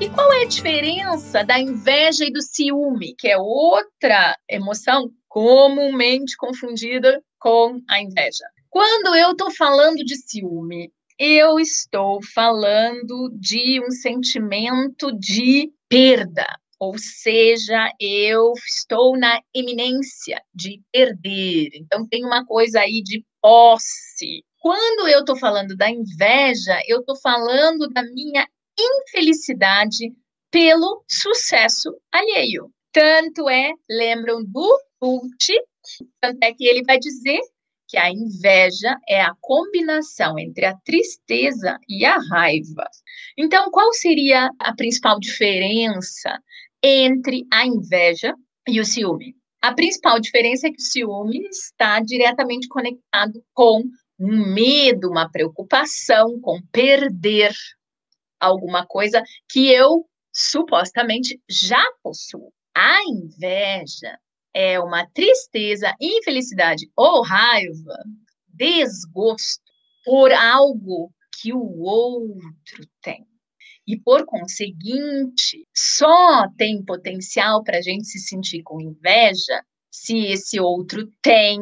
E qual é a diferença da inveja e do ciúme, que é outra emoção comumente confundida com a inveja? Quando eu estou falando de ciúme, eu estou falando de um sentimento de perda, ou seja, eu estou na eminência de perder. Então, tem uma coisa aí de posse. Quando eu estou falando da inveja, eu estou falando da minha infelicidade pelo sucesso alheio. Tanto é, lembram do Bult, tanto é que ele vai dizer que a inveja é a combinação entre a tristeza e a raiva. Então, qual seria a principal diferença entre a inveja e o ciúme? A principal diferença é que o ciúme está diretamente conectado com um medo, uma preocupação com perder alguma coisa que eu supostamente já possuo. A inveja é uma tristeza, infelicidade ou raiva, desgosto por algo que o outro tem. E, por conseguinte, só tem potencial para a gente se sentir com inveja se esse outro tem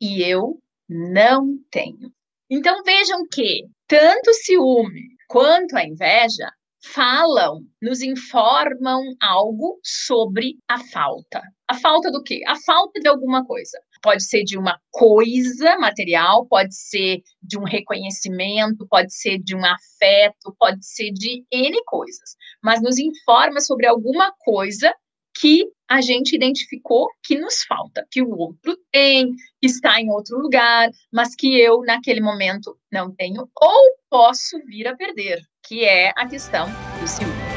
e eu não tenho. Então, vejam que tanto ciúme quanto a inveja falam, nos informam algo sobre a falta. A falta do quê? A falta de alguma coisa. Pode ser de uma coisa material, pode ser de um reconhecimento, pode ser de um afeto, pode ser de N coisas. Mas nos informa sobre alguma coisa que a gente identificou que nos falta, que o outro tem, que está em outro lugar, mas que eu, naquele momento, não tenho ou posso vir a perder, que é a questão do ciúme.